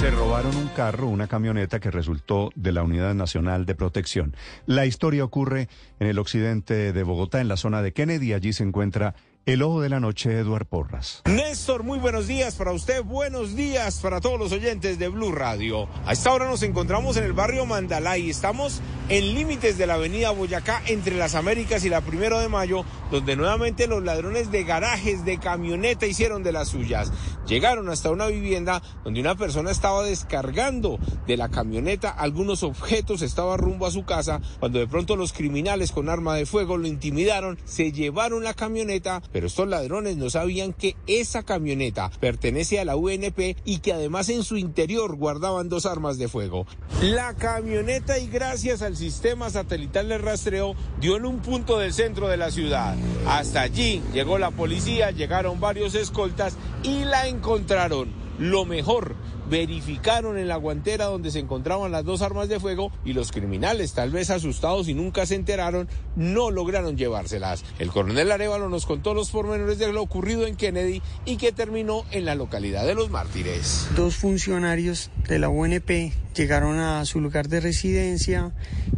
Se robaron un carro, una camioneta que resultó de la Unidad Nacional de Protección. La historia ocurre en el occidente de Bogotá, en la zona de Kennedy. Allí se encuentra el ojo de la noche, Eduard Porras. Néstor, muy buenos días para usted, buenos días para todos los oyentes de Blue Radio. A esta hora nos encontramos en el barrio Mandalay estamos en límites de la avenida Boyacá entre las Américas y la Primero de Mayo, donde nuevamente los ladrones de garajes, de camioneta hicieron de las suyas. Llegaron hasta una vivienda donde una persona estaba descargando de la camioneta algunos objetos, estaba rumbo a su casa, cuando de pronto los criminales con arma de fuego lo intimidaron, se llevaron la camioneta, pero estos ladrones no sabían que esa camioneta pertenece a la UNP y que además en su interior guardaban dos armas de fuego. La camioneta y gracias al sistema satelital de rastreo dio en un punto del centro de la ciudad. Hasta allí llegó la policía, llegaron varios escoltas y la encontraron. Lo mejor, verificaron en la guantera donde se encontraban las dos armas de fuego y los criminales, tal vez asustados y nunca se enteraron, no lograron llevárselas. El coronel Arevalo nos contó los pormenores de lo ocurrido en Kennedy y que terminó en la localidad de Los Mártires. Dos funcionarios de la UNP llegaron a su lugar de residencia.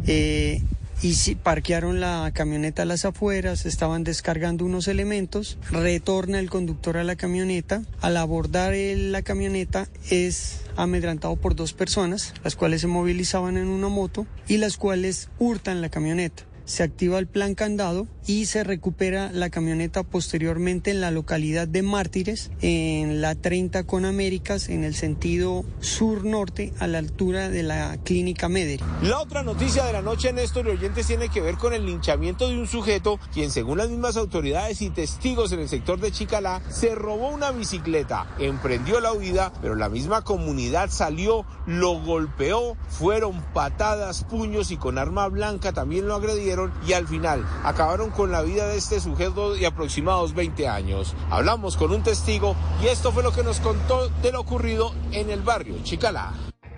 Eh, y si parquearon la camioneta a las afueras, estaban descargando unos elementos, retorna el conductor a la camioneta, al abordar la camioneta es amedrantado por dos personas, las cuales se movilizaban en una moto y las cuales hurtan la camioneta se activa el plan candado y se recupera la camioneta posteriormente en la localidad de Mártires, en la 30 con Américas, en el sentido sur-norte, a la altura de la clínica Meder. La otra noticia de la noche, Néstor y oyentes, tiene que ver con el linchamiento de un sujeto quien, según las mismas autoridades y testigos en el sector de Chicalá, se robó una bicicleta, emprendió la huida, pero la misma comunidad salió, lo golpeó, fueron patadas, puños y con arma blanca también lo agredieron y al final acabaron con la vida de este sujeto de aproximados 20 años. Hablamos con un testigo y esto fue lo que nos contó de lo ocurrido en el barrio Chicalá.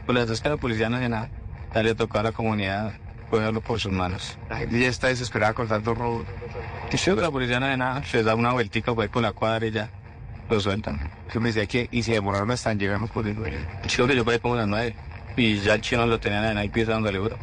Pues es que la policía nada. Ya le tocó a la comunidad cogerlo por sus manos. La gente ya está desesperada con tanto robo. Y si la policía nada, se da una vueltica por, por la cuadra y ya lo sueltan. Que me decía que, y se demoraron hasta llegamos por el. Chico que yo puede como las nueve. Y ya el chino lo tenían en ahí pieza dándole duro.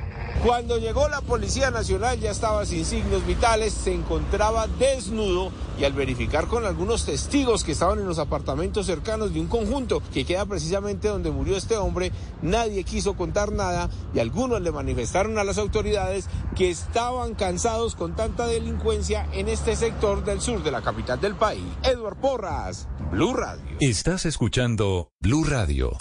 Cuando llegó la Policía Nacional ya estaba sin signos vitales, se encontraba desnudo y al verificar con algunos testigos que estaban en los apartamentos cercanos de un conjunto que queda precisamente donde murió este hombre, nadie quiso contar nada y algunos le manifestaron a las autoridades que estaban cansados con tanta delincuencia en este sector del sur de la capital del país. Edward Porras, Blue Radio. Estás escuchando Blue Radio.